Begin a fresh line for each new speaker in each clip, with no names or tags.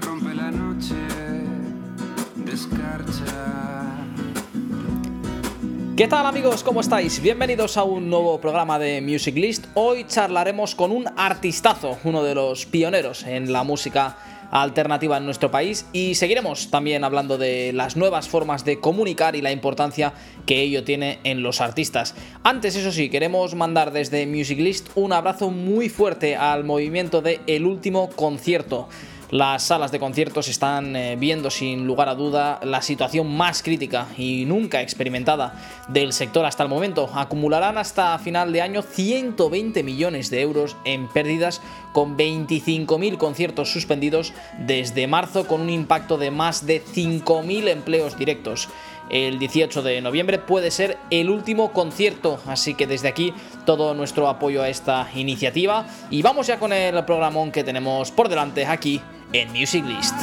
rompe la noche, descarcha.
¿Qué tal amigos? ¿Cómo estáis? Bienvenidos a un nuevo programa de Music List. Hoy charlaremos con un artistazo, uno de los pioneros en la música alternativa en nuestro país y seguiremos también hablando de las nuevas formas de comunicar y la importancia que ello tiene en los artistas. Antes, eso sí, queremos mandar desde Music List un abrazo muy fuerte al movimiento de El Último Concierto. Las salas de conciertos están eh, viendo sin lugar a duda la situación más crítica y nunca experimentada del sector hasta el momento. Acumularán hasta final de año 120 millones de euros en pérdidas con 25.000 conciertos suspendidos desde marzo con un impacto de más de 5.000 empleos directos el 18 de noviembre. Puede ser el último concierto, así que desde aquí todo nuestro apoyo a esta iniciativa. Y vamos ya con el programón que tenemos por delante aquí en Music List.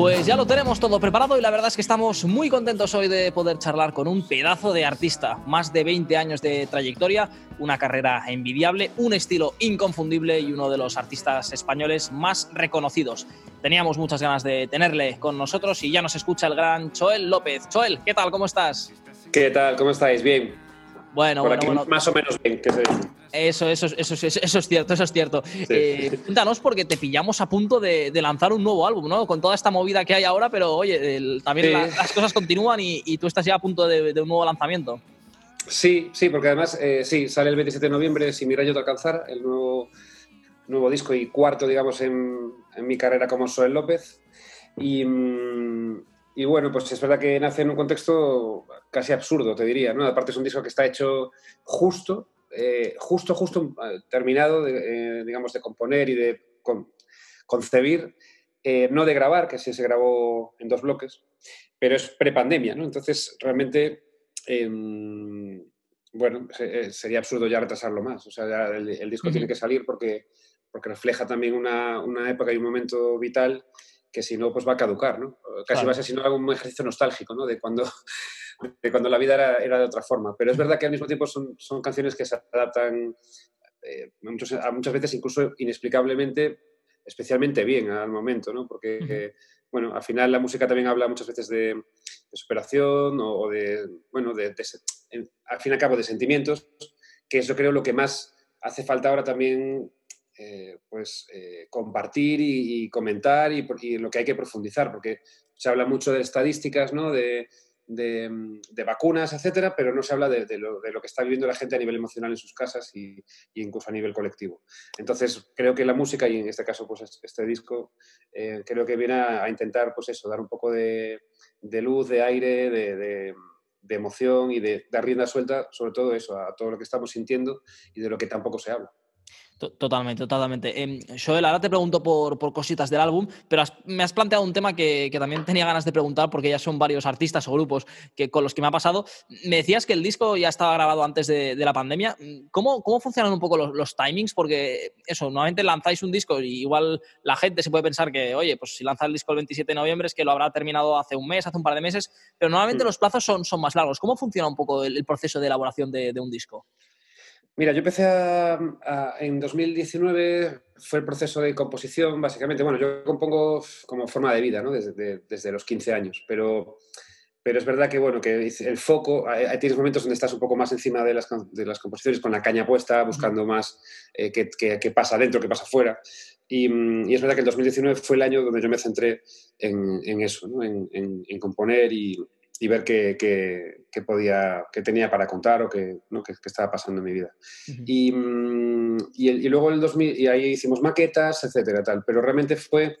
Pues ya lo tenemos todo preparado y la verdad es que estamos muy contentos hoy de poder charlar con un pedazo de artista, más de 20 años de trayectoria, una carrera envidiable, un estilo inconfundible y uno de los artistas españoles más reconocidos. Teníamos muchas ganas de tenerle con nosotros y ya nos escucha el gran Choel López. Choel, ¿qué tal? ¿Cómo estás?
¿Qué tal? ¿Cómo estáis? Bien.
Bueno,
Por
bueno,
aquí
bueno.
más o menos bien. ¿qué se dice?
Eso, eso, eso, eso, eso es cierto, eso es cierto. Eh, cuéntanos porque te pillamos a punto de, de lanzar un nuevo álbum, ¿no? Con toda esta movida que hay ahora, pero oye, el- también
Sí.
la- las cosas continúan y, y tú estás ya a punto de, de un nuevo lanzamiento.
Sí, sí, porque además, eh, sí, sale el 27 de noviembre, Sin mi rayo de alcanzar, el nuevo, nuevo disco y cuarto, digamos, en, en mi carrera como Soel López. Y, mm, y bueno, pues es verdad que nace en un contexto casi absurdo, te diría, ¿no? Aparte es un disco que está hecho justo, eh, justo, justo eh, terminado, de, eh, digamos, de componer y de con- concebir, eh, no de grabar, que sí se grabó en dos bloques, pero es prepandemia, ¿no? Entonces, realmente, em, bueno, se- sería absurdo ya retrasarlo más. O sea, ya el, el disco tiene que salir porque, porque refleja también una, una época y un momento vital que si no, pues va a caducar, ¿no? Casi
Claro.
va a ser, si no, un ejercicio nostálgico, ¿no? De cuando, de cuando la vida era, era de otra forma. Pero es verdad que al mismo tiempo son, son canciones que se adaptan eh, a muchos- a muchas veces incluso inexplicablemente, especialmente bien al momento, ¿no? Porque,
Ujú.
eh, bueno, al final la música también habla muchas veces de, de superación o, o de, bueno, de, de en- al fin y al cabo de sentimientos, que es yo creo lo que más hace falta ahora también, eh, pues, eh, compartir y, y comentar y, y lo que hay que profundizar, porque se habla mucho de estadísticas, ¿no? De, de, vacunas, etcétera, pero no se habla de, lo, de lo que está viviendo la gente a nivel emocional en sus casas y, incluso a nivel colectivo. Entonces, creo que la música, y en este caso, pues es- este disco, eh, creo que viene a, intentar, pues eso, dar un poco de, luz, de aire, de, de- de emoción y de dar rienda suelta, sobre todo eso, a todo lo que estamos sintiendo y de lo que tampoco se habla.
To- Totalmente, totalmente. Em, Joel, ahora te pregunto por, por cositas del álbum, pero has- me has planteado un tema que, que también tenía ganas de preguntar porque ya son varios artistas o grupos que, con los que me ha pasado. Me decías que el disco ya estaba grabado antes de, de la pandemia. ¿Cómo, ¿Cómo funcionan un poco los, los timings? Porque eso, normalmente lanzáis un disco y igual la gente se puede pensar que, oye, pues si lanza el disco el 27 de noviembre es que lo habrá terminado hace un mes, hace un par de meses, pero normalmente
Mm.
los plazos son, son más largos. ¿Cómo funciona un poco el, el proceso de elaboración de, de un disco?
Mira, yo empecé a- a- en 2019, fue el proceso de composición, básicamente. Bueno, yo compongo como forma de vida, ¿no? Desde, de- desde los 15 años, pero, pero es verdad que, bueno, que el foco, hay, tienes momentos donde estás un poco más encima de las, de las composiciones, con la caña puesta, buscando más eh, qué, qué- qué pasa dentro, qué pasa fuera. Y, y es verdad que el 2019 fue el año donde yo me centré en, en eso, ¿no? en, en- en componer y, y ver qué, qué- qué podía, qué tenía para contar o qué, ¿no? qué- qué estaba pasando en mi vida. Y, mm, y, el- y luego el 2000, y ahí hicimos maquetas, etcétera, tal. Pero realmente fue,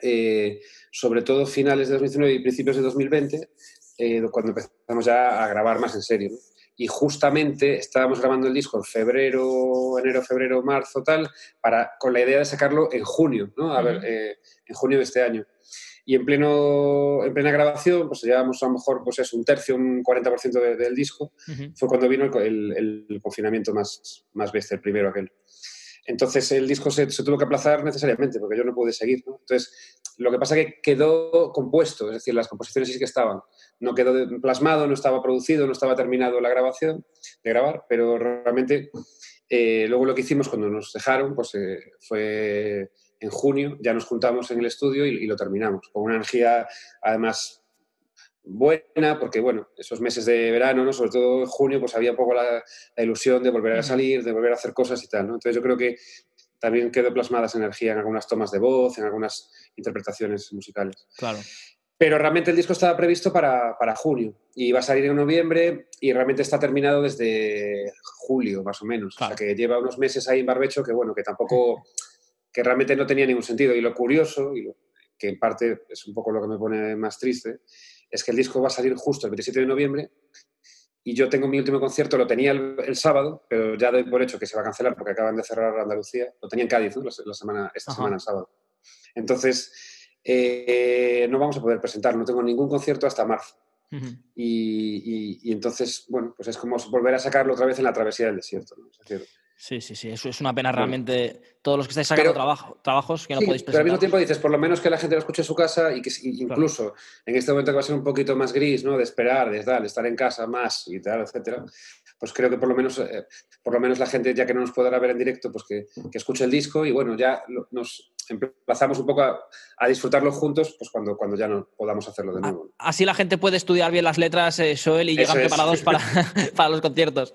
eh, sobre todo finales de 2019 y principios de 2020, eh, cuando empezamos ya a grabar más en serio. ¿no? Y justamente estábamos grabando el disco en febrero, enero, febrero, marzo, tal, para, con la idea de sacarlo en junio, ¿no? A ver,
Ujú.
eh, en junio de este año. Y en, pleno, en plena grabación, pues llevábamos a lo mejor pues es un tercio, un 40% de- del disco,
Ujú.
fue cuando vino el, el- el confinamiento más, más bestia, el primero aquel. Entonces el disco se, se tuvo que aplazar necesariamente porque yo no pude seguir. ¿no? Entonces Lo que pasa que quedó compuesto, es decir, las composiciones sí que estaban. No quedó plasmado, no estaba producido, no estaba terminado la grabación de grabar, pero realmente eh, luego lo que hicimos cuando nos dejaron pues, eh, fue en junio, ya nos juntamos en el estudio y, y lo terminamos, con una energía además buena, porque bueno, esos meses de verano, ¿no? sobre todo en junio, pues había un poco la, la, ilusión de volver a salir, de volver a hacer cosas y tal. ¿no? Entonces yo creo que también quedó plasmada esa energía en algunas tomas de voz, en algunas interpretaciones musicales.
Claro.
Pero realmente el disco estaba previsto para, para junio y va a salir en noviembre y realmente está terminado desde julio, más o menos. Claro. O sea que lleva unos meses ahí en barbecho que bueno, que tampoco, que realmente no tenía ningún sentido. Y lo curioso, y lo, que en parte es un poco lo que me pone más triste, es que el disco va a salir justo el 27 de noviembre y yo tengo mi último concierto, lo tenía el, el, sábado, pero ya doy por hecho que se va a cancelar porque acaban de cerrar Andalucía. Lo tenía en Cádiz ¿no? la, la, semana, esta Ajá. semana, sábado. Entonces, eh, no vamos a poder presentar, no tengo ningún concierto hasta marzo. Uh -huh. y, y, y, entonces, bueno, pues es como volver a sacarlo otra vez en la travesía del desierto. ¿no? Es decir,
Sí, sí, sí, eso es una pena realmente. Bueno, todos los que estáis sacando pero, trabajo, trabajos que no
sí,
podéis
presentar. Pero al mismo tiempo dices, por lo menos que la gente lo escuche en su casa y que incluso claro. en este momento que va a ser un poquito más gris, ¿no? De esperar, de, tal, de estar en casa más y tal, etcétera. Pues creo que por lo menos, eh, por lo menos la gente, ya que no nos podrá ver en directo, pues que, que escuche el disco y bueno, ya nos emplazamos un poco a, a, disfrutarlo juntos, pues cuando, cuando ya no podamos hacerlo de nuevo.
Así la gente puede estudiar bien las letras, eh, Joel, y llegan preparados para, para los conciertos.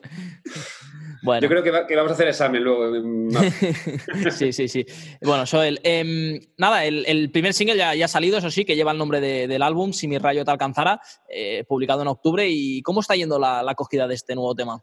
Bueno. Yo creo que, va, que, vamos a hacer examen luego.
sí, sí, sí. Bueno, Joel, eh, nada, el, el, primer single ya, ya, ha salido, eso sí, que lleva el nombre de, del álbum, Si mi rayo te alcanzara, eh, publicado en octubre. ¿Y cómo está yendo la, la acogida de este nuevo tema?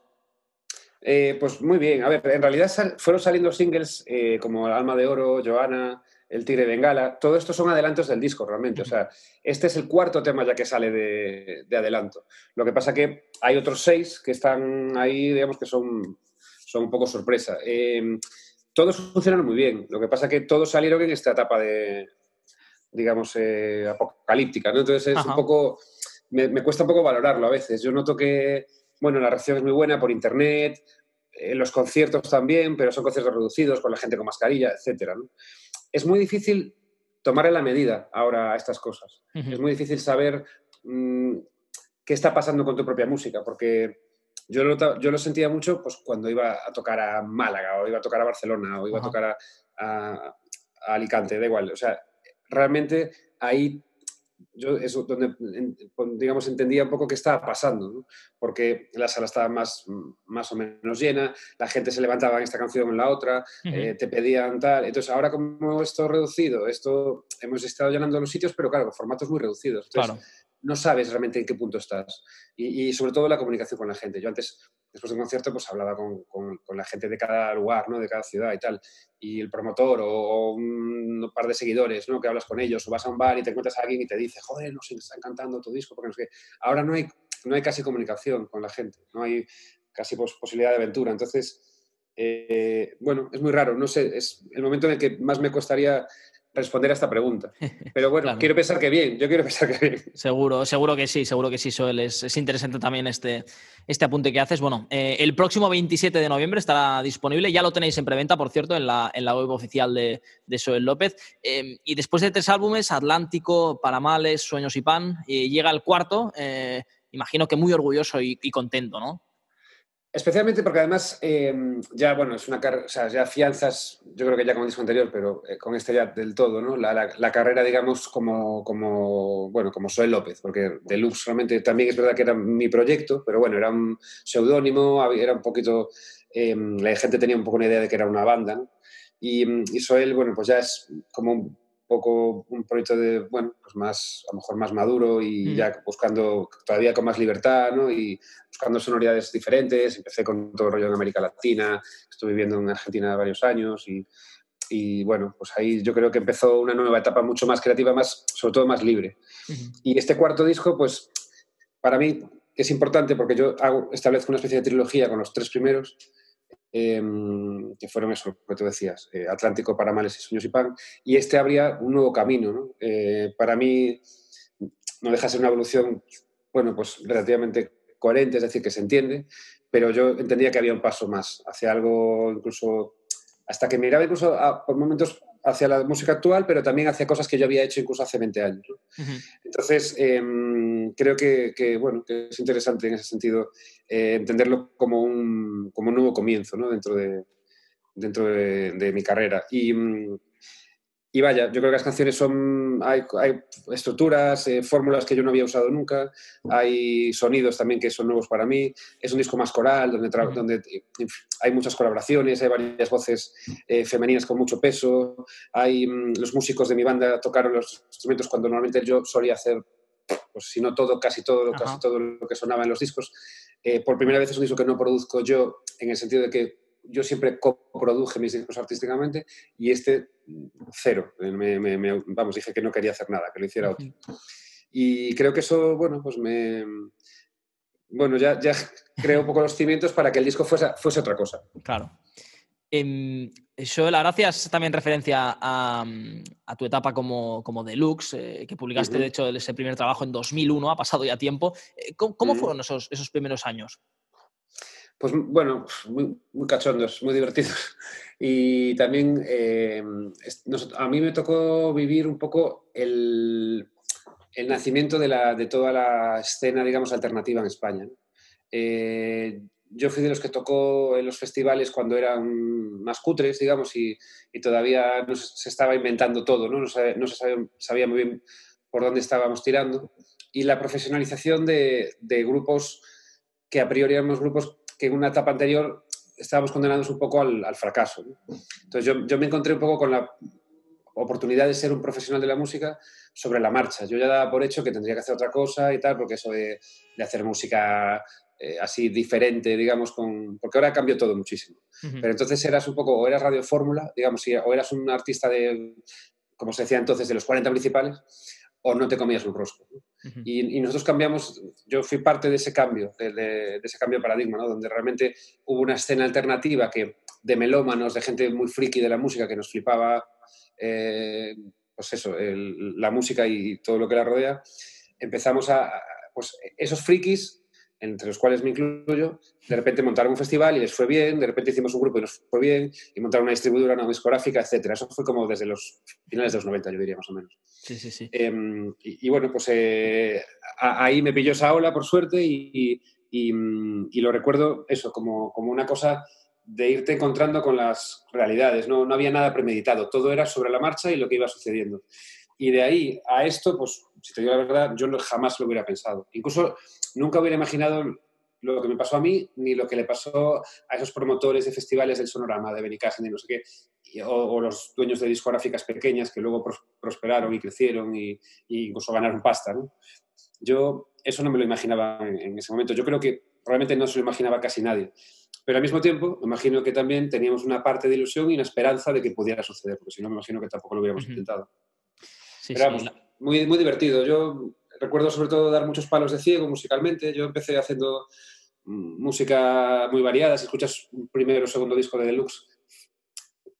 Eh, pues muy bien. A ver, en realidad sal, fueron saliendo singles eh, como Alma de Oro, Joana, El Tigre Bengala. Todo esto son adelantos del disco, realmente. O sea, este es el cuarto tema ya que sale de, de adelanto. Lo que pasa que hay otros seis que están ahí, digamos que son, son un poco sorpresa. Eh, todos funcionan muy bien. Lo que pasa que todos salieron en esta etapa de, digamos, eh, apocalíptica. ¿no? Entonces es Ajá. un poco... Me, me cuesta un poco valorarlo a veces. Yo noto que bueno, la reacción es muy buena por internet, en los conciertos también, pero son conciertos reducidos con la gente con mascarilla, etc. ¿no? Es muy difícil tomar en la medida ahora estas cosas. Uh -huh. Es muy difícil saber mmm, qué está pasando con tu propia música, porque yo lo, yo lo, sentía mucho pues, cuando iba a tocar a Málaga, o iba a tocar a Barcelona, o iba -huh. a tocar a, a, a Alicante, da igual. O sea, realmente ahí yo eso donde, digamos, entendía un poco qué estaba pasando, ¿no? porque la sala estaba más, más o menos llena, la gente se levantaba en esta canción o en la otra, uh -huh. eh, te pedían tal. Entonces, ahora como esto reducido, esto hemos estado llenando los sitios, pero claro, formatos muy reducidos. Entonces, claro. No sabes realmente en qué punto estás. Y, sobre todo la comunicación con la gente. Yo antes, después de un concierto, pues hablaba con, con, la gente de cada lugar, ¿no? de cada ciudad y tal. Y el promotor o, un par de seguidores, ¿no? que hablas con ellos, o vas a un bar y te encuentras a alguien y te dice, joder, no sé, está encantando tu disco, porque. Ahora no hay, no hay casi comunicación con la gente, no hay casi pos posibilidad de aventura. Entonces, eh, bueno, es muy raro, no sé, es el momento en el que más me costaría responder a esta pregunta. Pero bueno, claro. quiero pensar que bien, yo quiero pensar que bien.
Seguro, seguro que sí, seguro que sí, Soel. Es, es interesante también este, este apunte que haces. Bueno, eh, el próximo 27 de noviembre estará disponible, ya lo tenéis en preventa, por cierto, en la, en la web oficial de, de Soel López. Eh, y después de tres álbumes, Atlántico, Paramales, Sueños y Pan, eh, llega el cuarto, eh, imagino que muy orgulloso y, y contento, ¿no?
Especialmente porque además eh, ya, bueno, es una carrera, ya fianzas, yo creo que ya con el disco anterior, pero eh, con este ya del todo, ¿no? La, la, carrera, digamos, como, como, bueno, como Soel López, porque Deluxe realmente también es verdad que era mi proyecto, pero bueno, era un seudónimo, era un poquito, eh, la gente tenía un poco una idea de que era una banda, ¿no? Y, y Soel, bueno, pues ya es como poco un proyecto de, bueno, pues más, a lo mejor más maduro y mm. ya buscando todavía con más libertad, ¿no? Y buscando sonoridades diferentes. Empecé con todo el rollo en América Latina, estuve viviendo en Argentina varios años y, y, bueno, pues ahí yo creo que empezó una nueva etapa mucho más creativa, más, sobre todo más libre. Y este cuarto disco, pues para mí es importante porque yo hago, establezco una especie de trilogía con los tres primeros eh, que fueron eso, lo que tú decías, eh, Atlántico, Paramales y Sueños y Pan, y este habría un nuevo camino. ¿no? Eh, para mí no deja de ser una evolución, bueno, pues relativamente coherente, es decir, que se entiende, pero yo entendía que había un paso más hacia algo incluso, hasta que miraba incluso a, por momentos hacia la música actual, pero también hacia cosas que yo había hecho incluso hace 20 años. Entonces, em, creo que, que, bueno, que es interesante en ese sentido eh, entenderlo como un, como un nuevo comienzo ¿no? dentro, de, dentro de, de mi carrera. Y, mm, y vaya, yo creo que las canciones son. Hay, hay estructuras, eh, fórmulas que yo no había usado nunca, hay sonidos también que son nuevos para mí. Es un disco más coral, donde, donde hay muchas colaboraciones, hay varias voces eh, femeninas con mucho peso. Hay, mm, los músicos de mi banda tocaron los instrumentos cuando normalmente yo solía hacer, pues si no todo, casi todo,
Ajá.
casi todo lo que sonaba en los discos. Eh, por primera vez es un disco que no produzco yo, en el sentido de que yo siempre coproduje mis discos artísticamente y este cero. Eh, me- me- me- vamos, dije que no quería hacer nada, que lo hiciera otro. Y creo que eso, bueno, pues me... Bueno, ya, ya creó un poco los cimientos para que el disco fuese, fuese otra cosa.
Claro. Em, Joel, ahora hacías también referencia a, a tu etapa como, como deluxe, eh, que publicaste de hecho ese primer trabajo en 2001, ha pasado ya tiempo. Eh, ¿Cómo, fueron esos, esos primeros años?
Pues bueno, muy, muy cachondos, muy divertidos. Y también eh, a mí me tocó vivir un poco el, el nacimiento de, la, de toda la escena, digamos, alternativa en España. Eh, yo fui de los que tocó en los festivales cuando eran más cutres, digamos, y, y todavía no se, se estaba inventando todo, ¿no? No, se, no se sabía, sabía muy bien por dónde estábamos tirando. Y la profesionalización de, de grupos que a priori éramos grupos que en una etapa anterior estábamos condenados un poco al, al fracaso. ¿no? Entonces yo, yo me encontré un poco con la oportunidad de ser un profesional de la música sobre la marcha. Yo ya daba por hecho que tendría que hacer otra cosa y tal, porque eso de, de hacer música eh, así diferente, digamos, con, porque ahora cambió todo muchísimo. Pero entonces eras un poco, o eras Radio Fórmula, digamos, o eras un artista de, como se decía entonces, de los 40 principales, o no te comías un rosco. ¿no? Y, y nosotros cambiamos, yo fui parte de ese cambio, de, de- de ese cambio de paradigma, ¿no? donde realmente hubo una escena alternativa que, de melómanos, de gente muy friki de la música que nos flipaba, eh, pues eso, el- la música y todo lo que la rodea. Empezamos a- pues esos frikis, entre los cuales me incluyo, de repente montaron un festival y les fue bien, de repente hicimos un grupo y nos fue bien, y montaron una distribuidora, una discográfica, etc. Eso fue como desde los finales de los 90, yo diría más o menos.
Sí, sí, sí.
Eh, y, y bueno, pues eh, a- ahí me pilló esa ola, por suerte, y, y- y lo recuerdo eso, como, como una cosa de irte encontrando con las realidades. No, no había nada premeditado, todo era sobre la marcha y lo que iba sucediendo. Y de ahí a esto, pues, si te digo la verdad, yo jamás lo hubiera pensado. Incluso nunca hubiera imaginado lo que me pasó a mí, ni lo que le pasó a esos promotores de festivales del Sonorama, de Benicassin y no sé qué, y- o, o los dueños de discográficas pequeñas que luego pros- prosperaron y crecieron y, y incluso ganaron pasta. ¿no? Yo eso no me lo imaginaba en, en ese momento. Yo creo que realmente no se lo imaginaba casi nadie. Pero al mismo tiempo, me imagino que también teníamos una parte de ilusión y una esperanza de que pudiera suceder, porque si no, me imagino que tampoco lo hubiéramos
Ujú.
intentado.
Sí,
Pero
sí,
vamos,
la-
muy, muy divertido. Yo recuerdo sobre todo dar muchos palos de ciego musicalmente. Yo empecé haciendo música muy variada. Si escuchas un primero o segundo disco de Deluxe,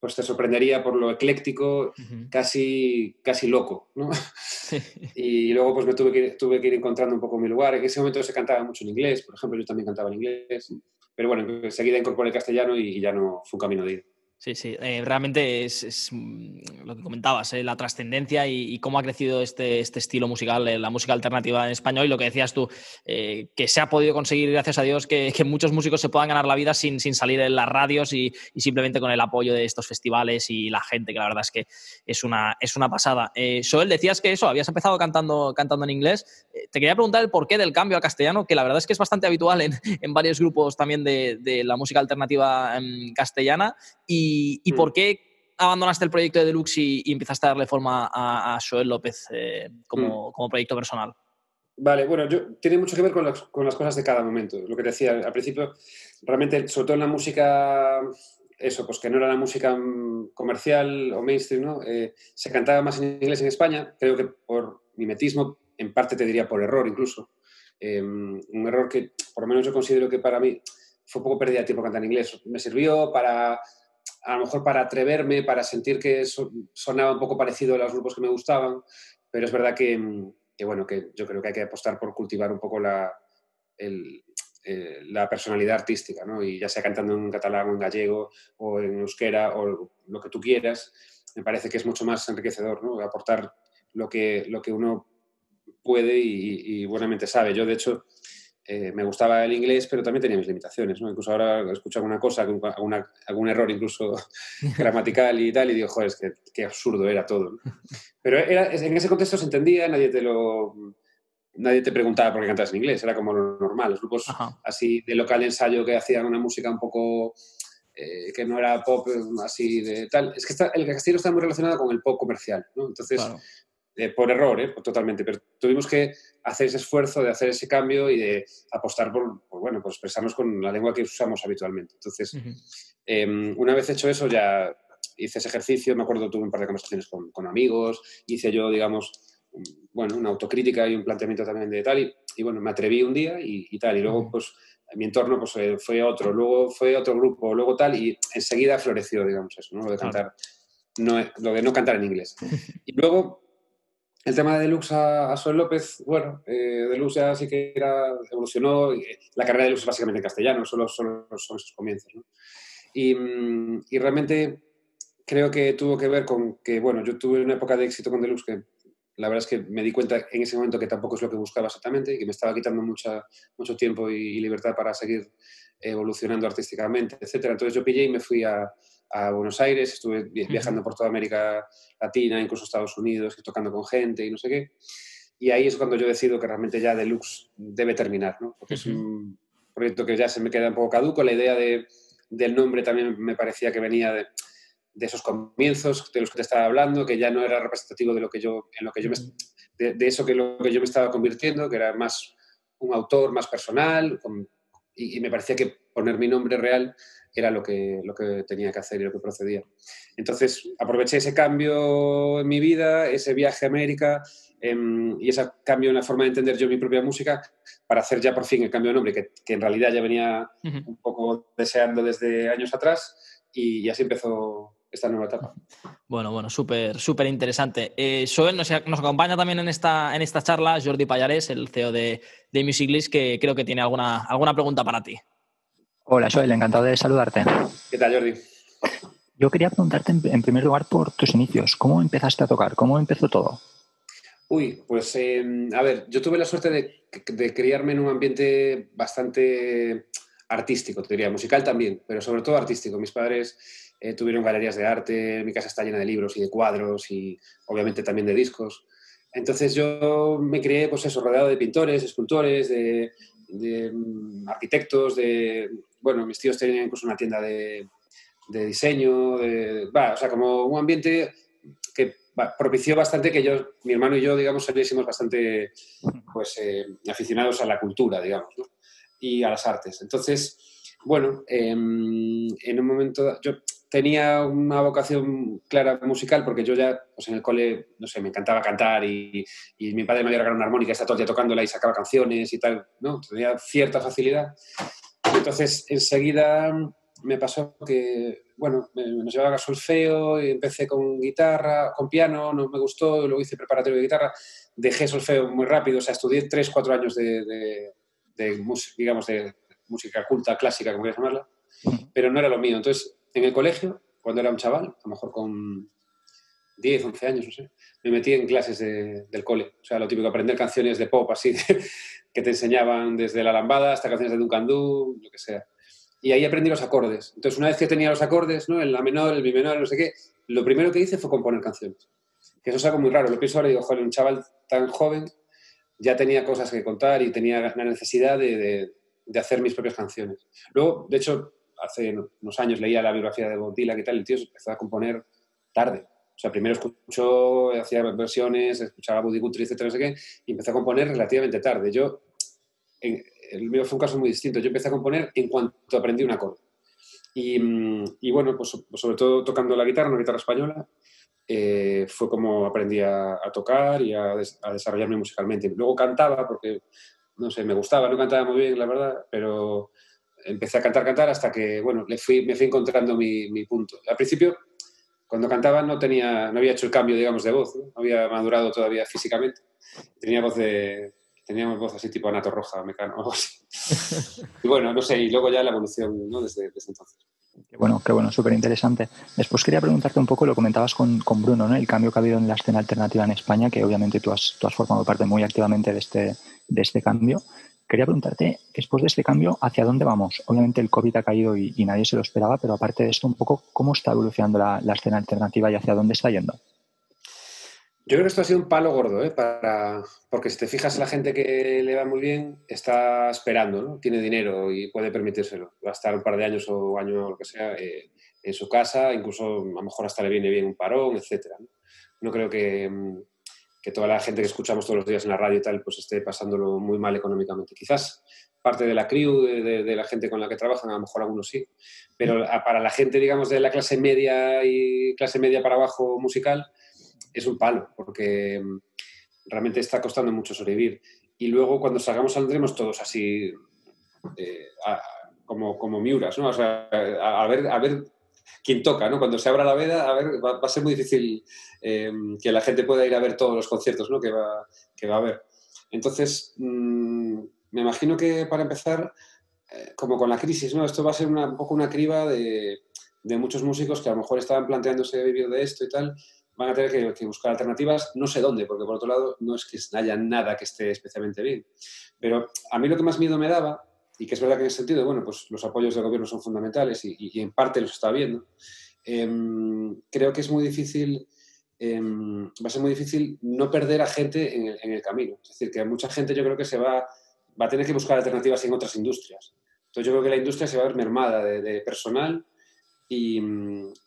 pues te sorprendería por lo ecléctico,
Ujú.
casi, casi loco. ¿no? Y luego pues me tuve que, ir- tuve que ir encontrando un poco mi lugar. En ese momento se cantaba mucho en inglés, por ejemplo, yo también cantaba en inglés. Pero bueno, enseguida incorporé el castellano y, y ya no fue un camino de ida.
Sí, sí, eh, realmente es, mm, lo que comentabas, eh, la trascendencia y, cómo ha crecido este, este estilo musical, eh, la música alternativa en español y lo que decías tú, eh, que se ha podido conseguir, gracias a Dios, que, muchos músicos se puedan ganar la vida sin, salir en las radios y, simplemente con el apoyo de estos festivales y la gente, que la verdad es que es una, es una pasada. Joel, decías que eso, habías empezado cantando, cantando en inglés. Te quería preguntar el porqué del cambio al castellano, que la verdad es que es bastante habitual en, en varios grupos también de, de la música alternativa em, castellana. ¿Y, y
Mm.
por qué abandonaste el proyecto de Deluxe y, y empezaste a darle forma a, a Joel López eh, como, como proyecto personal?
Vale, bueno, yo, tiene mucho que ver con las, con las cosas de cada momento. Lo que te decía al principio, realmente, sobre todo en la música, eso, pues que no era la música mm, comercial o mainstream, ¿no? Eh, se cantaba más en inglés en España, creo que por mimetismo, en parte te diría por error incluso. Eh, un error que, por lo menos yo considero que para mí fue un poco pérdida de tiempo cantar en inglés. Me sirvió para, a lo mejor para atreverme, para sentir que so- sonaba un poco parecido a los grupos que me gustaban, pero es verdad que, mm, bueno, que yo creo que hay que apostar por cultivar un poco la, eh, la personalidad artística, ¿no? Y ya sea cantando en catalán o en gallego o en euskera o lo que tú quieras, me parece que es mucho más enriquecedor, ¿no? Aportar lo que, lo que uno puede y, y buenamente sabe. Yo, de hecho, eh, me gustaba el inglés, pero también tenía mis limitaciones. ¿no? Incluso ahora escucho alguna cosa, alguna, algún error incluso gramatical y tal, y digo, joder, es que qué absurdo era todo. Pero era, en ese contexto se entendía, nadie te lo... Nadie te preguntaba por qué cantas en inglés, era como lo normal. Los grupos así de local ensayo que hacían una música un poco eh, que no era pop así de tal. Es que está, el castellano está muy relacionado con el pop comercial, ¿no? Entonces, eh, por error, ¿eh? totalmente, pero tuvimos que hacer ese esfuerzo de hacer ese cambio y de apostar por, bueno, por expresarnos con la lengua que usamos habitualmente. Entonces, em, una vez hecho eso, ya hice ese ejercicio, me acuerdo, tuve un par de conversaciones con, con amigos, hice yo, digamos, bueno, una autocrítica y un planteamiento también de tal, y, bueno, me atreví un día y, tal, y luego, pues, mi entorno pues, eh, fue otro, luego fue otro grupo, luego tal, y enseguida floreció, digamos, eso, ¿no? Lo de cantar, no, lo de no cantar en inglés. Y luego el tema de Deluxe a, a López, bueno, eh, Deluxe ya sí que era, evolucionó, la carrera de Deluxe es básicamente en castellano, solo, solo son sus comienzos. ¿no? Y, mm, y, realmente creo que tuvo que ver con que, bueno, yo tuve una época de éxito con Deluxe que la verdad es que me di cuenta en ese momento que tampoco es lo que buscaba exactamente y que me estaba quitando mucha, mucho tiempo y, y libertad para seguir evolucionando artísticamente, etc. Entonces yo pillé y me fui a, a Buenos Aires, estuve viajando por toda América Latina, incluso Estados Unidos, tocando con gente y no sé qué. Y ahí es cuando yo decido que realmente ya Deluxe debe terminar, ¿no? Porque es un proyecto que ya se me queda un poco caduco. La idea de, del nombre también me parecía que venía de, de, esos comienzos de los que te estaba hablando, que ya no era representativo de lo que yo, en lo que yo me, de, de, eso que lo que yo me estaba convirtiendo, que era más un autor más personal, con, y, y, me parecía que poner mi nombre real era lo que, lo que tenía que hacer y lo que procedía. Entonces aproveché ese cambio en mi vida, ese viaje a América eh, y ese cambio en la forma de entender yo mi propia música para hacer ya por fin el cambio de nombre, que, que en realidad ya venía uh -huh. un poco deseando desde años atrás y, y así empezó esta nueva etapa.
Bueno, bueno, súper súper interesante. Eh, Joel nos, nos, acompaña también en esta, en esta charla Jordi Payares, el CEO de, de Music List, que creo que tiene alguna, alguna pregunta para ti.
Hola, Joel, encantado de saludarte.
¿Qué tal, Jordi?
Yo quería preguntarte en primer lugar por tus inicios. ¿Cómo empezaste a tocar? ¿Cómo empezó todo?
Uy, pues eh, a ver, yo tuve la suerte de, de, criarme en un ambiente bastante artístico, te diría, musical también, pero sobre todo artístico. Mis padres eh, tuvieron galerías de arte, mi casa está llena de libros y de cuadros y obviamente también de discos. Entonces yo me crié, pues eso, rodeado de pintores, escultores, de, um, arquitectos, de bueno, mis tíos tenían incluso una tienda de, de diseño, de, bah, o sea, como un ambiente que propició bastante que yo, mi hermano y yo, digamos, saliésemos bastante pues, eh, aficionados a la cultura, digamos, ¿no? y a las artes. Entonces, bueno, eh, en un momento, yo tenía una vocación clara musical porque yo ya, pues en el cole, no sé, me encantaba cantar y, y mi padre me había regalado una armónica, estaba todo el día tocándola y sacaba canciones y tal, ¿no? Tenía cierta facilidad. Entonces, enseguida me pasó que, bueno, nos llevaba a solfeo y empecé con guitarra, con piano, no me gustó, luego hice preparatorio de guitarra, dejé solfeo muy rápido, o sea, estudié tres, cuatro años de, de, de digamos, de música culta, clásica, como quieras llamarla, pero no era lo mío. Entonces, en el colegio, cuando era un chaval, a lo mejor con 10, 11 años, no sé, me metí en clases de, del cole. O sea, lo típico, aprender canciones de pop así, que te enseñaban desde la lambada hasta canciones de Duncan Du, lo que sea. Y ahí aprendí los acordes. Entonces, una vez que tenía los acordes, ¿no? el la menor, el mi menor, no sé qué, lo primero que hice fue componer canciones. Que eso es algo muy raro. Lo pienso ahora y digo, joder, un chaval tan joven ya tenía cosas que contar y tenía la necesidad de, de, de hacer mis propias canciones. Luego, de hecho, hace unos años leía la biografía de Bob Dylan y tal, el tío empezó a componer tarde. O sea, primero escuchó, hacía versiones, escuchaba Buddy Guthrie, etcétera, no sé qué, y empezó a componer relativamente tarde. Yo, en, el mío fue un caso muy distinto. Yo empecé a componer en cuanto aprendí un acorde. Y, y bueno, pues sobre todo tocando la guitarra, una guitarra española, eh, fue como aprendí a, a tocar y a, des, a, desarrollarme musicalmente. Luego cantaba porque, no sé, me gustaba, no cantaba muy bien, la verdad, pero empecé a cantar, cantar hasta que, bueno, le fui, me fui encontrando mi, mi punto. Al principio, cuando cantaba no, tenía, no había hecho el cambio, digamos, de voz, ¿no? no había madurado todavía físicamente. Tenía voz de, teníamos voz así tipo Anato Roja, Mecano, algo así. y bueno, no sé, y luego ya la evolución ¿no? desde, desde entonces.
Qué bueno, qué bueno, súper interesante. Después quería preguntarte un poco, lo comentabas con, con, Bruno, ¿no? el cambio que ha habido en la escena alternativa en España, que obviamente tú has, tú has formado parte muy activamente de este, de este cambio. Quería preguntarte, después de este cambio, ¿hacia dónde vamos? Obviamente el COVID ha caído y, nadie se lo esperaba, pero aparte de esto, un poco, ¿cómo está evolucionando la, escena alternativa y hacia dónde está yendo?
Yo creo que esto ha sido un palo gordo, ¿eh? Para... porque si te fijas, la gente que le va muy bien está esperando, ¿no? Tiene dinero y puede permitírselo. Va a estar un par de años o año o lo que sea eh, en su casa, incluso a lo mejor hasta le viene bien un parón, etcétera. ¿no? no creo que, que, toda la gente que escuchamos todos los días en la radio y tal, pues esté pasándolo muy mal económicamente. Quizás parte de la crew, de, de, de la gente con la que trabajan, a lo mejor algunos sí, pero para la gente, digamos, de la clase media y clase media para abajo musical, es un palo, porque mm, realmente está costando mucho sobrevivir. Y luego cuando salgamos saldremos todos así, eh, a, como, como miuras, ¿no? O sea, a, a, ver, a ver quién toca, ¿no? Cuando se abra la veda, a ver, va, a ser muy difícil eh, que la gente pueda ir a ver todos los conciertos, ¿no? Que va, que va a haber. Entonces, mmm, me imagino que para empezar, eh, como con la crisis, ¿no? Esto va a ser un poco una criba de, muchos músicos que a lo mejor estaban planteándose vivir de esto y tal, van a tener que, buscar alternativas, no sé dónde, porque por otro lado no es que haya nada que esté especialmente bien. Pero a mí lo que más miedo me daba, y que es verdad que en ese sentido, bueno, pues los apoyos del gobierno son fundamentales y, y en parte los está viendo, eh, creo que es muy difícil, eh, va a ser muy difícil no perder a gente en el, en el, camino. Es decir, que mucha gente yo creo que se va, va a tener que buscar alternativas en otras industrias. Entonces yo creo que la industria se va a ver mermada de, de personal y,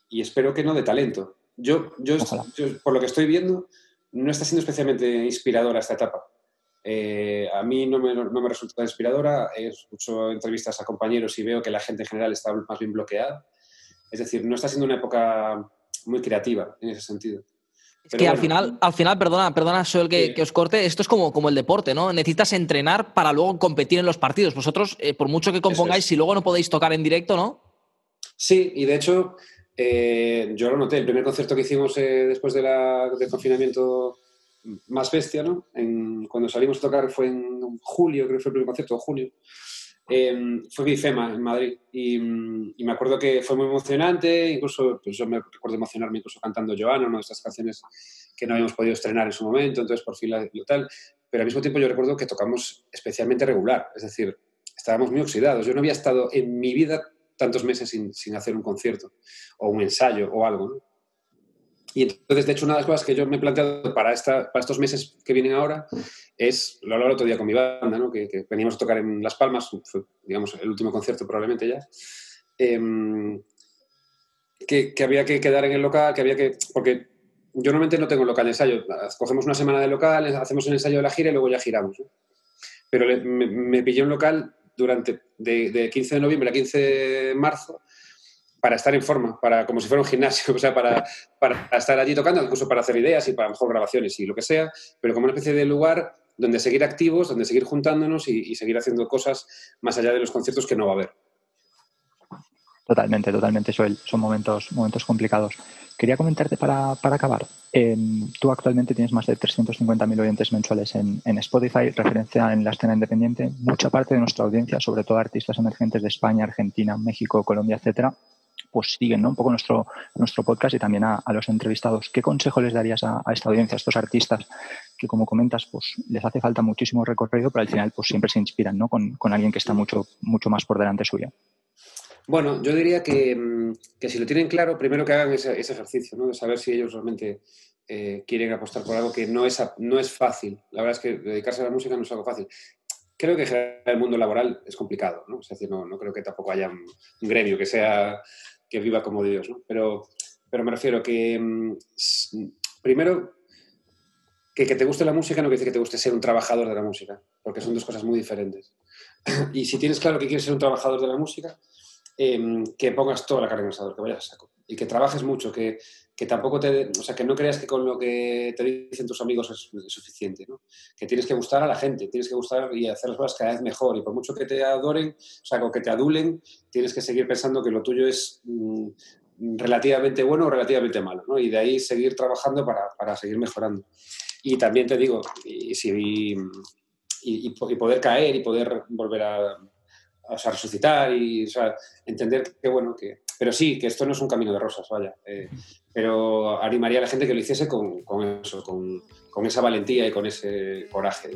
y espero que no de talento yo, yo, yo, por lo que estoy viendo, no está siendo especialmente inspiradora esta etapa. Eh, a mí no me, no me, resulta inspiradora. Escucho entrevistas a compañeros y veo que la gente en general está más bien bloqueada. Es decir, no está siendo una época muy creativa en ese sentido.
Es que bueno, al final, al final, perdona, perdona, que, sí. que, os corte, esto es como, como el deporte, ¿no? Necesitas entrenar para luego competir en los partidos. Vosotros, eh, por mucho que compongáis, es. si luego no podéis tocar en directo, ¿no?
Sí, y de hecho, eh, yo lo noté, el primer concierto que hicimos eh, después de la, del confinamiento más bestia, ¿no? En, cuando salimos a tocar fue en julio, creo que fue el primer concierto, en junio. Eh, fue Bifema en Madrid y, me acuerdo que fue muy emocionante, incluso pues yo me recuerdo emocionarme incluso cantando Joana, una de estas canciones que no habíamos podido estrenar en su momento, entonces por fin la, tal, pero al mismo tiempo yo recuerdo que tocamos especialmente regular, es decir, estábamos muy oxidados, yo no había estado en mi vida tantos meses sin, sin, hacer un concierto o un ensayo o algo. ¿no? Y entonces, de hecho, una de las cosas que yo me he planteado para, esta, para estos meses que vienen ahora es, lo hablaba el otro día con mi banda, ¿no? que, que, veníamos a tocar en Las Palmas, fue, digamos, el último concierto probablemente ya, eh, que, que, había que quedar en el local, que había que... Porque yo normalmente no tengo local de ensayo, cogemos una semana de local, hacemos el ensayo de la gira y luego ya giramos. ¿no? Pero le, me, me pillé un local durante de, de, 15 de noviembre a 15 de marzo para estar en forma, para, como si fuera un gimnasio, o sea, para, para estar allí tocando, incluso para hacer ideas y para mejor grabaciones y lo que sea, pero como una especie de lugar donde seguir activos, donde seguir juntándonos y, seguir haciendo cosas más allá de los conciertos que no va a haber.
Totalmente, totalmente, Joel. Son momentos, momentos complicados. Quería comentarte para, para acabar. Eh, tú actualmente tienes más de 350.000 oyentes mensuales en, en, Spotify, referencia en la escena independiente. Mucha parte de nuestra audiencia, sobre todo artistas emergentes de España, Argentina, México, Colombia, etcétera, pues siguen ¿no? un poco nuestro, nuestro podcast y también a, los entrevistados. ¿Qué consejo les darías a, esta audiencia, a estos artistas que, como comentas, pues les hace falta muchísimo recorrido, pero al final pues siempre se inspiran ¿no? con, con alguien que está mucho, mucho más por delante suyo?
Bueno, yo diría que, mm, que, si lo tienen claro, primero que hagan ese, ejercicio, ¿no? de saber si ellos realmente eh, quieren apostar por algo que no es, no es fácil. La verdad es que dedicarse a la música no es algo fácil. Creo que el mundo laboral es complicado, ¿no? Es decir, no, no creo que tampoco haya un, gremio que sea que viva como Dios, ¿no? Pero, pero me refiero que mm, primero que, que te guste la música no quiere decir que te guste ser un trabajador de la música, porque son dos cosas muy diferentes. Y si tienes claro que quieres ser un trabajador de la música, eh, que pongas toda la carga en el asador, que vayas a saco. Y que trabajes mucho, que, que tampoco te... O sea, que no creas que con lo que te dicen tus amigos es, suficiente, ¿no? Que tienes que gustar a la gente, tienes que gustar y hacer las cosas cada vez mejor. Y por mucho que te adoren, o sea, o que te adulen, tienes que seguir pensando que lo tuyo es mmm, relativamente bueno o relativamente malo, ¿no? Y de ahí seguir trabajando para, para seguir mejorando. Y también te digo, y y, poder caer y poder volver a, resucitar y entender que, bueno, que... Pero sí, que esto no es un camino de rosas, vaya. Eh, pero animaría a la gente que lo hiciese con, eso, con, con, esa valentía y con ese coraje.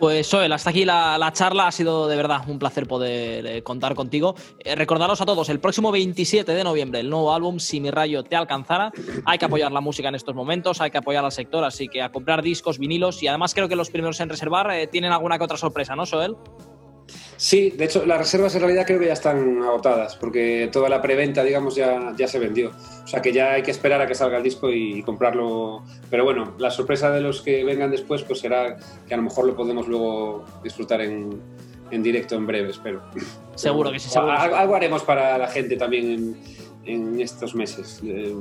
Pues Joel, hasta aquí la, charla. Ha sido de verdad un placer poder eh, contar contigo. Eh, recordaros a todos, el próximo 27 de noviembre, el nuevo álbum Si mi rayo te alcanzara. Hay que apoyar la música en estos momentos, hay que apoyar al sector, así que a comprar discos, vinilos y además creo que los primeros en reservar eh, tienen alguna que otra sorpresa, ¿no, Joel?
Sí, de hecho, las reservas en realidad creo que ya están agotadas, porque toda la preventa, digamos, ya, ya se vendió. O sea que ya hay que esperar a que salga el disco y, comprarlo. Pero bueno, la sorpresa de los que vengan después, pues será que a lo mejor lo podemos luego disfrutar en, en directo en breve, espero.
Seguro que sí, seguro.
Algo, haremos para la gente también en, en estos meses. Eh,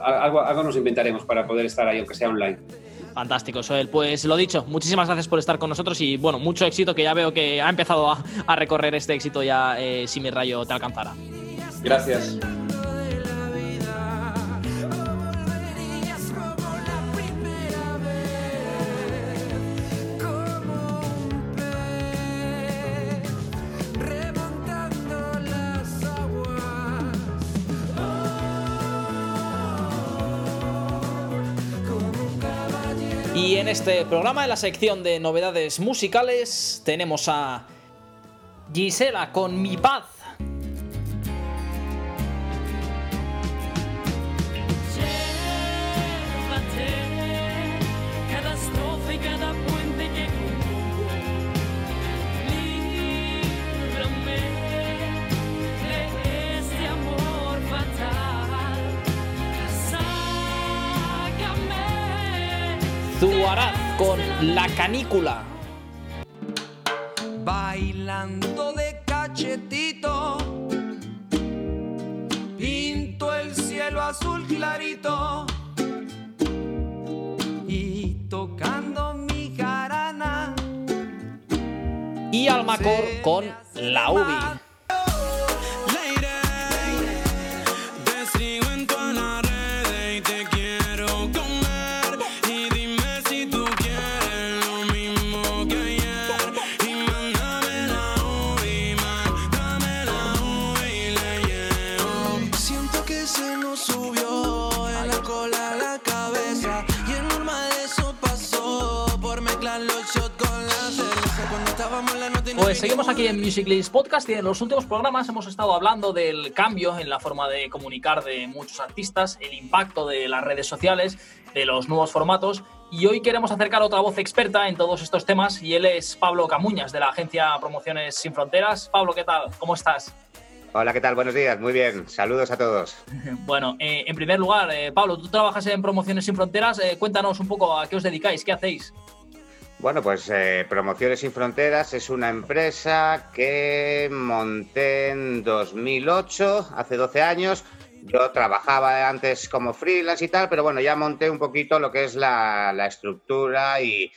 algo, algo nos inventaremos para poder estar ahí, aunque sea online.
Fantástico, Soel. Pues lo dicho, muchísimas gracias por estar con nosotros y bueno, mucho éxito que ya veo que ha empezado a, recorrer este éxito ya eh, si mi rayo te alcanzara.
Gracias.
En este programa, en la sección de novedades musicales, tenemos a Gisela con Mi Paz. Zuaraz con La Canícula.
Bailando de cachetito, pinto el cielo azul clarito y tocando mi jarana.
Y Almacor con La Ubi. Pues seguimos aquí en Music List Podcast y en los últimos programas hemos estado hablando del cambio en la forma de comunicar de muchos artistas, el impacto de las redes sociales, de los nuevos formatos y hoy queremos acercar otra voz experta en todos estos temas y él es Pablo Camuñas de la agencia Promociones Sin Fronteras. Pablo, ¿qué tal? ¿Cómo estás?
Hola, ¿qué tal? Buenos días, muy bien. Saludos a todos.
Bueno, eh, en primer lugar, eh, Pablo, tú trabajas en Promociones Sin Fronteras. Eh, cuéntanos un poco a qué os dedicáis, qué hacéis.
Bueno, pues eh, Promociones Sin Fronteras es una empresa que monté en 2008, hace 12 años. Yo trabajaba antes como freelance y tal, pero bueno, ya monté un poquito lo que es la, estructura y,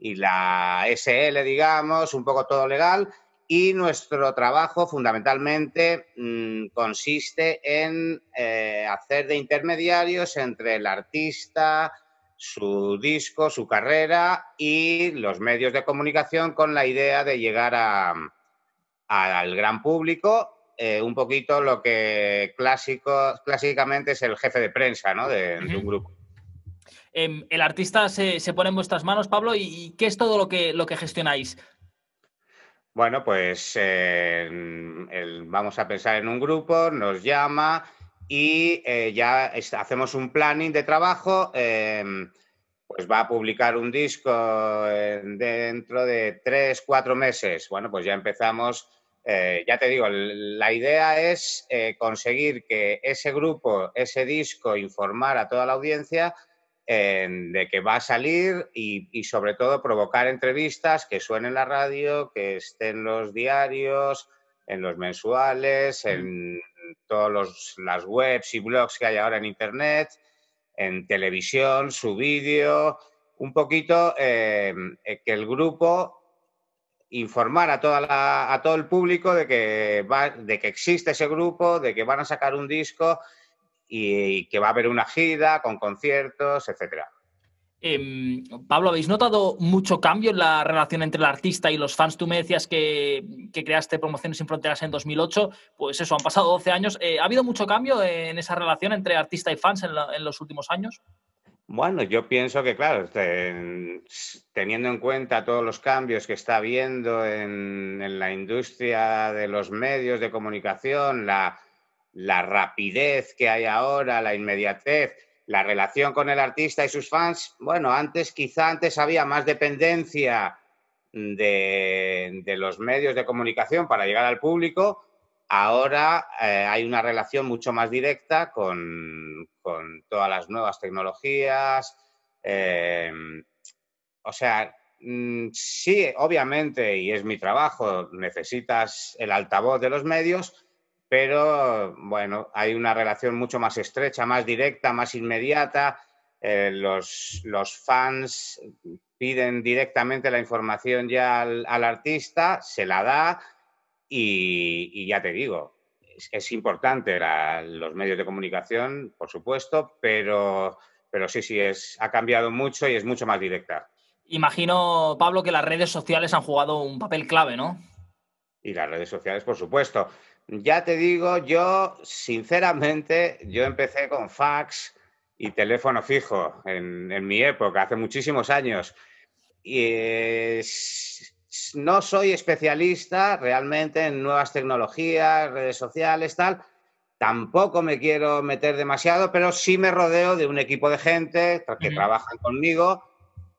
la SL, digamos, un poco todo legal. Y nuestro trabajo fundamentalmente mm, consiste en eh, hacer de intermediarios entre el artista, su disco, su carrera y los medios de comunicación con la idea de llegar al gran público, eh, un poquito lo que clásico, clásicamente es el jefe de prensa de, un grupo.
Em, el artista se, pone en vuestras manos, Pablo, ¿y, qué es todo lo que, lo que gestionáis?
Bueno, pues eh, vamos a pensar en un grupo, nos llama, y eh, ya hacemos un planning de trabajo. Em, pues va a publicar un disco dentro de tres, cuatro meses. Bueno, pues ya empezamos. Eh, ya te digo, la idea es eh, conseguir que ese grupo, ese disco, informar a toda la audiencia de que va a salir y, sobre todo provocar entrevistas que suenen en la radio, que estén los diarios, en los mensuales, en todas las webs y blogs que hay ahora en Internet, en televisión, su vídeo, un poquito eh, eh, que el grupo informar a, toda a todo el público de que, va, de que existe ese grupo, de que van a sacar un disco y, que va a haber una gira con conciertos, etcétera.
Em, Pablo, ¿habéis notado mucho cambio en la relación entre el artista y los fans? Tú me decías que, creaste Promociones sin Fronteras en 2008, pues eso, han pasado 12 años. Eh, ¿Ha habido mucho cambio en esa relación entre artista y fans en, los últimos años?
Bueno, yo pienso que, claro, teniendo en cuenta todos los cambios que está habiendo en, la industria de los medios de comunicación, la rapidez que hay ahora, la inmediatez, la relación con el artista y sus fans, bueno, antes quizá antes había más dependencia de, los medios de comunicación para llegar al público, ahora eh, hay una relación mucho más directa con, todas las nuevas tecnologías. Em, o sea, mm, sí, obviamente, y es mi trabajo, necesitas el altavoz de los medios, pero bueno, hay una relación mucho más estrecha, más directa, más inmediata. Eh, los, fans piden directamente la información ya al, artista, se la da y, ya te digo, es, importante los medios de comunicación, por supuesto, pero, pero sí, sí, es, ha cambiado mucho y es mucho más directa.
Imagino, Pablo, que las redes sociales han jugado un papel clave, ¿no?
Y las redes sociales, por supuesto. Ya te digo, yo sinceramente, yo empecé con fax y teléfono fijo en, mi época, hace muchísimos años. Y no soy especialista realmente en nuevas tecnologías, redes sociales, tal. Tampoco me quiero meter demasiado, pero sí me rodeo de un equipo de gente que trabajan conmigo,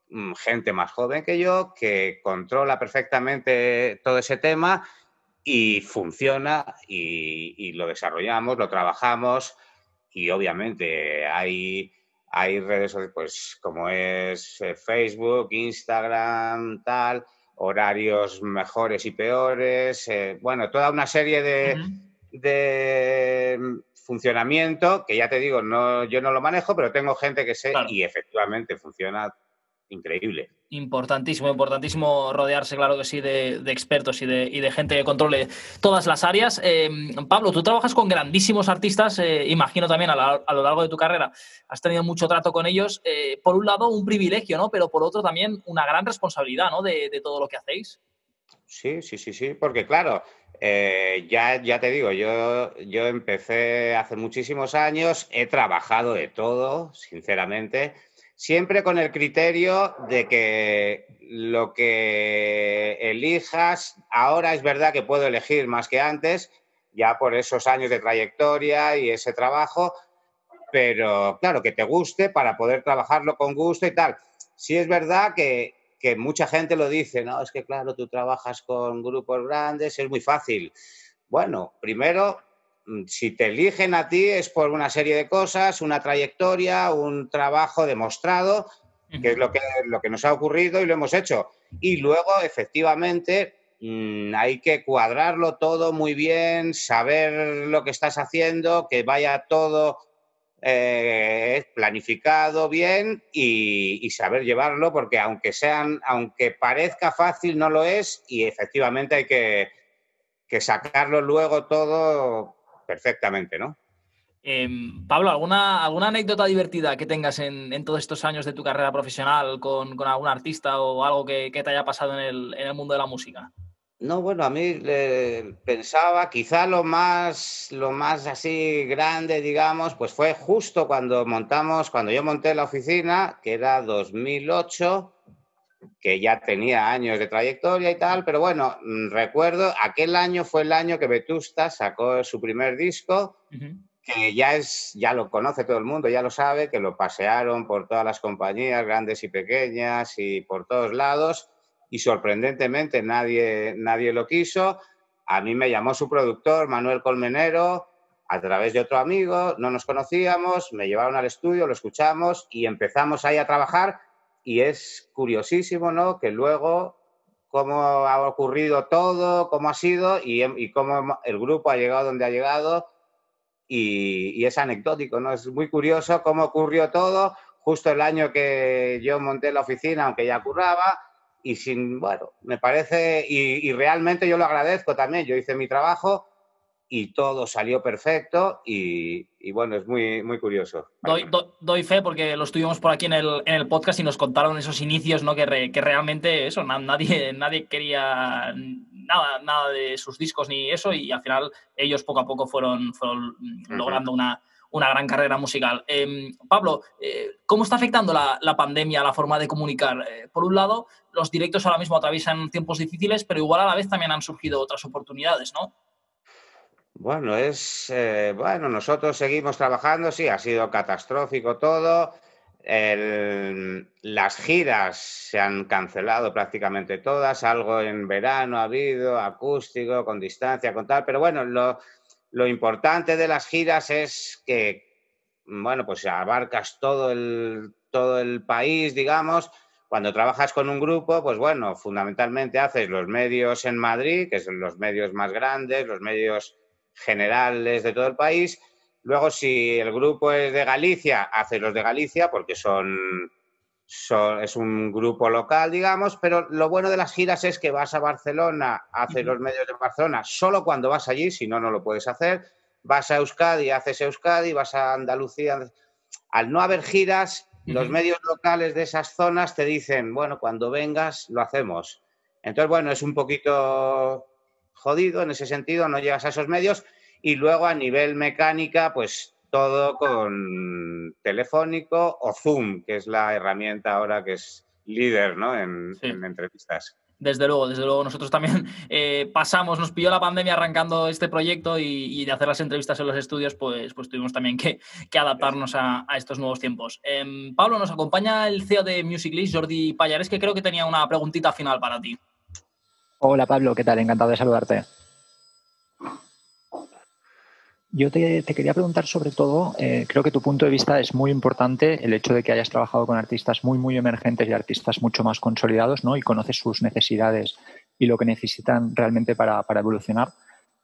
mm, gente más joven que yo, que controla perfectamente todo ese tema y funciona y, lo desarrollamos, lo trabajamos y obviamente hay, hay redes pues como es eh, Facebook, Instagram, tal, horarios mejores y peores, eh, bueno, toda una serie de, de, funcionamiento que ya te digo, no, yo no lo manejo, pero tengo gente que sé y efectivamente funciona increíble.
Importantísimo, importantísimo rodearse, claro que sí, de, expertos y de, gente que controle todas las áreas. Eh, Pablo, tú trabajas con grandísimos artistas, eh, imagino también a, lo largo de tu carrera, has tenido mucho trato con ellos. Eh, por un lado, un privilegio, ¿no? Pero por otro también una gran responsabilidad, ¿no? De, todo lo que hacéis.
Sí, sí, sí, sí, porque claro, ya, ya te digo, yo, yo empecé hace muchísimos años, he trabajado de todo, sinceramente siempre con el criterio de que lo que elijas, ahora es verdad que puedo elegir más que antes, ya por esos años de trayectoria y ese trabajo, pero claro, que te guste para poder trabajarlo con gusto y tal. Sí es verdad que, que mucha gente lo dice, no, es que claro, tú trabajas con grupos grandes, es muy fácil. Bueno, primero si te eligen a ti es por una serie de cosas, una trayectoria, un trabajo demostrado, que es lo que, lo que nos ha ocurrido y lo hemos hecho. Y luego, efectivamente, mm, hay que cuadrarlo todo muy bien, saber lo que estás haciendo, que vaya todo eh, planificado bien y, saber llevarlo, porque aunque sean, aunque parezca fácil, no lo es, y efectivamente hay que, que sacarlo luego todo perfectamente, ¿no?
Em, Pablo, ¿alguna, ¿alguna anécdota divertida que tengas en, todos estos años de tu carrera profesional con, algún artista o algo que, te haya pasado en el, mundo de la música?
No, bueno, a mí pensaba, quizá lo más, lo más así grande, digamos, pues fue justo cuando montamos, cuando yo monté la oficina, que era 2008, que ya tenía años de trayectoria y tal, pero bueno, mm, recuerdo, aquel año fue el año que Vetusta sacó su primer disco, que ya, es, ya lo conoce todo el mundo, ya lo sabe, que lo pasearon por todas las compañías, grandes y pequeñas, y por todos lados, y sorprendentemente nadie, nadie lo quiso. A mí me llamó su productor, Manuel Colmenero, a través de otro amigo, no nos conocíamos, me llevaron al estudio, lo escuchamos y empezamos ahí a trabajar y es curiosísimo, ¿no? Que luego cómo ha ocurrido todo, cómo ha sido y, cómo el grupo ha llegado donde ha llegado y, es anecdótico, ¿no? Es muy curioso cómo ocurrió todo justo el año que yo monté la oficina, aunque ya curraba, y sin, bueno, me parece, y, realmente yo lo agradezco también, yo hice mi trabajo y todo salió perfecto y, bueno, es muy, muy curioso.
Doy, fe porque lo estuvimos por aquí en el, en el podcast y nos contaron esos inicios, ¿no? Que, que realmente eso, nadie, nadie quería nada, nada de sus discos ni eso y al final ellos poco a poco fueron, fueron logrando una, una gran carrera musical. Em, Pablo, eh, ¿cómo está afectando la, la, pandemia a la forma de comunicar? Eh, por un lado, los directos ahora mismo atraviesan tiempos difíciles, pero igual a la vez también han surgido otras oportunidades, ¿no?
Bueno, es eh, bueno, nosotros seguimos trabajando, sí, ha sido catastrófico todo. las giras se han cancelado prácticamente todas, algo en verano ha habido, acústico, con distancia, con tal, pero bueno, lo, lo importante de las giras es que, bueno, pues abarcas todo el, todo el país, digamos. Cuando trabajas con un grupo, pues bueno, fundamentalmente haces los medios en Madrid, que son los medios más grandes, los medios generales de todo el país. Luego, si el grupo es de Galicia, hace los de Galicia porque son, es un grupo local, digamos, pero lo bueno de las giras es que vas a Barcelona, haces los medios de Barcelona solo cuando vas allí, si no, no lo puedes hacer. Vas a Euskadi, haces Euskadi, vas a Andalucía. Al no haber giras, los medios locales de esas zonas te dicen, bueno, cuando vengas lo hacemos. Entonces, bueno, es un poquito jodido en ese sentido, no llegas a esos medios. Y luego a nivel mecánica, pues todo con telefónico o Zoom, que es la herramienta ahora que es líder ¿no? en, entrevistas.
Desde luego, desde luego. Nosotros también eh, pasamos, nos pilló la pandemia arrancando este proyecto y, de hacer las entrevistas en los estudios, pues, pues tuvimos también que, adaptarnos a, estos nuevos tiempos. Em, Pablo, nos acompaña el CEO de Musiclist, Jordi Payares, que creo que tenía una preguntita final para ti.
Hola Pablo, ¿qué tal? Encantado de saludarte. Yo te, quería preguntar sobre todo, eh, creo que tu punto de vista es muy importante, el hecho de que hayas trabajado con artistas muy, muy emergentes y artistas mucho más consolidados, ¿no? Y conoces sus necesidades y lo que necesitan realmente para, para evolucionar.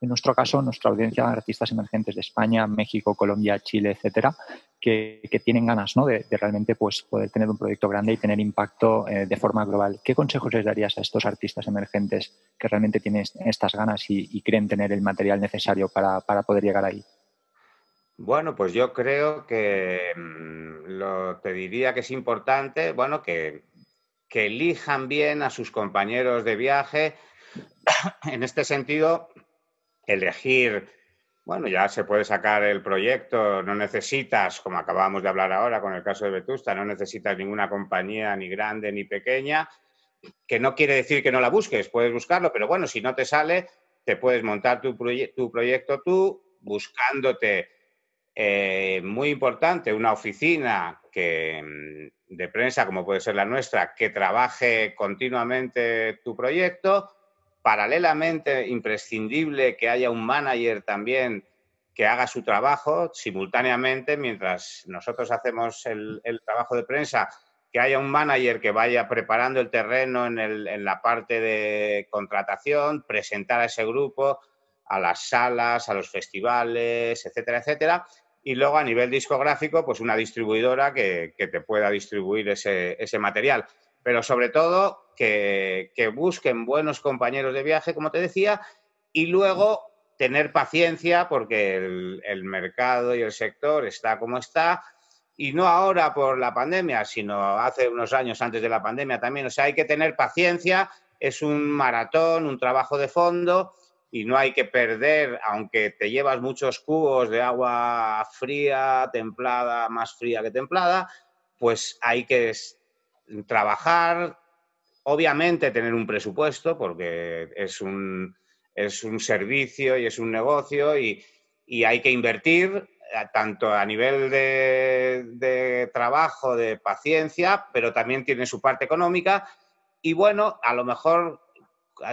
En nuestro caso, nuestra audiencia, artistas emergentes de España, México, Colombia, Chile, etcétera, que, tienen ganas ¿no? de, realmente pues, poder tener un proyecto grande y tener impacto eh, de forma global. ¿Qué consejos les darías a estos artistas emergentes que realmente tienen estas ganas y, creen tener el material necesario para, poder llegar ahí?
Bueno, pues yo creo que mm, lo, te diría que es importante, bueno, que, que elijan bien a sus compañeros de viaje. En este sentido, elegir, bueno, ya se puede sacar el proyecto, no necesitas, como acabamos de hablar ahora con el caso de Vetusta, no necesitas ninguna compañía ni grande ni pequeña, que no quiere decir que no la busques, puedes buscarlo, pero bueno, si no te sale, te puedes montar tu, tu proyecto tú, buscándote, eh, muy importante, una oficina que, mm, de prensa, como puede ser la nuestra, que trabaje continuamente tu proyecto Paralelamente, imprescindible que haya un manager también que haga su trabajo simultáneamente mientras nosotros hacemos el, trabajo de prensa, que haya un manager que vaya preparando el terreno en, la parte de contratación, presentar a ese grupo a las salas, a los festivales, etcétera, etcétera. Y luego a nivel discográfico, pues una distribuidora que, te pueda distribuir ese material pero sobre todo que, busquen buenos compañeros de viaje, como te decía, y luego tener paciencia porque el, mercado y el sector está como está, y no ahora por la pandemia, sino hace unos años antes de la pandemia también. O sea, hay que tener paciencia, es un maratón, un trabajo de fondo, y no hay que perder, aunque te llevas muchos cubos de agua fría, templada, más fría que templada, pues hay que trabajar, obviamente tener un presupuesto, porque es un, es un servicio y es un negocio y, hay que invertir eh, tanto a nivel de, trabajo, de paciencia, pero también tiene su parte económica. Y bueno, a lo mejor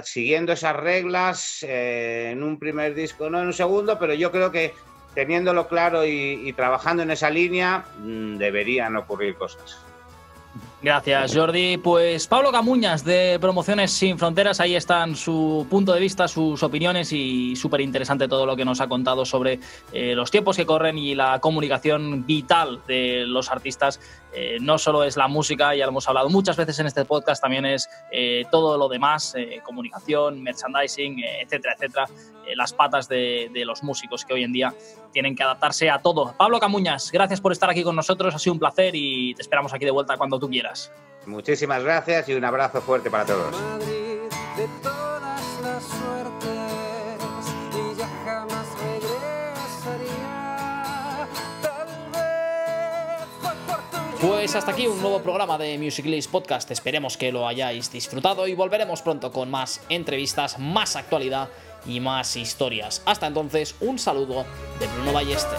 siguiendo esas reglas eh, en un primer disco, no en un segundo, pero yo creo que teniéndolo claro y, y trabajando en esa línea, mm, deberían ocurrir cosas.
Gracias, Jordi. Pues Pablo Camuñas de Promociones Sin Fronteras, ahí están su punto de vista, sus opiniones y súper interesante todo lo que nos ha contado sobre eh, los tiempos que corren y la comunicación vital de los artistas. Eh, no solo es la música, ya lo hemos hablado muchas veces en este podcast, también es eh, todo lo demás, comunicación, merchandising, etcétera, etcétera, las patas de, de los músicos que hoy en día tienen que adaptarse a todo. Pablo Camuñas, gracias por estar aquí con nosotros, ha sido un placer y te esperamos aquí de vuelta cuando tú quieras.
Muchísimas gracias y un abrazo fuerte para todos.
Pues hasta aquí un nuevo programa de Music List Podcast. Esperemos que lo hayáis disfrutado y volveremos pronto con más entrevistas, más actualidad y más historias. Hasta entonces, un saludo de Bruno Ballester.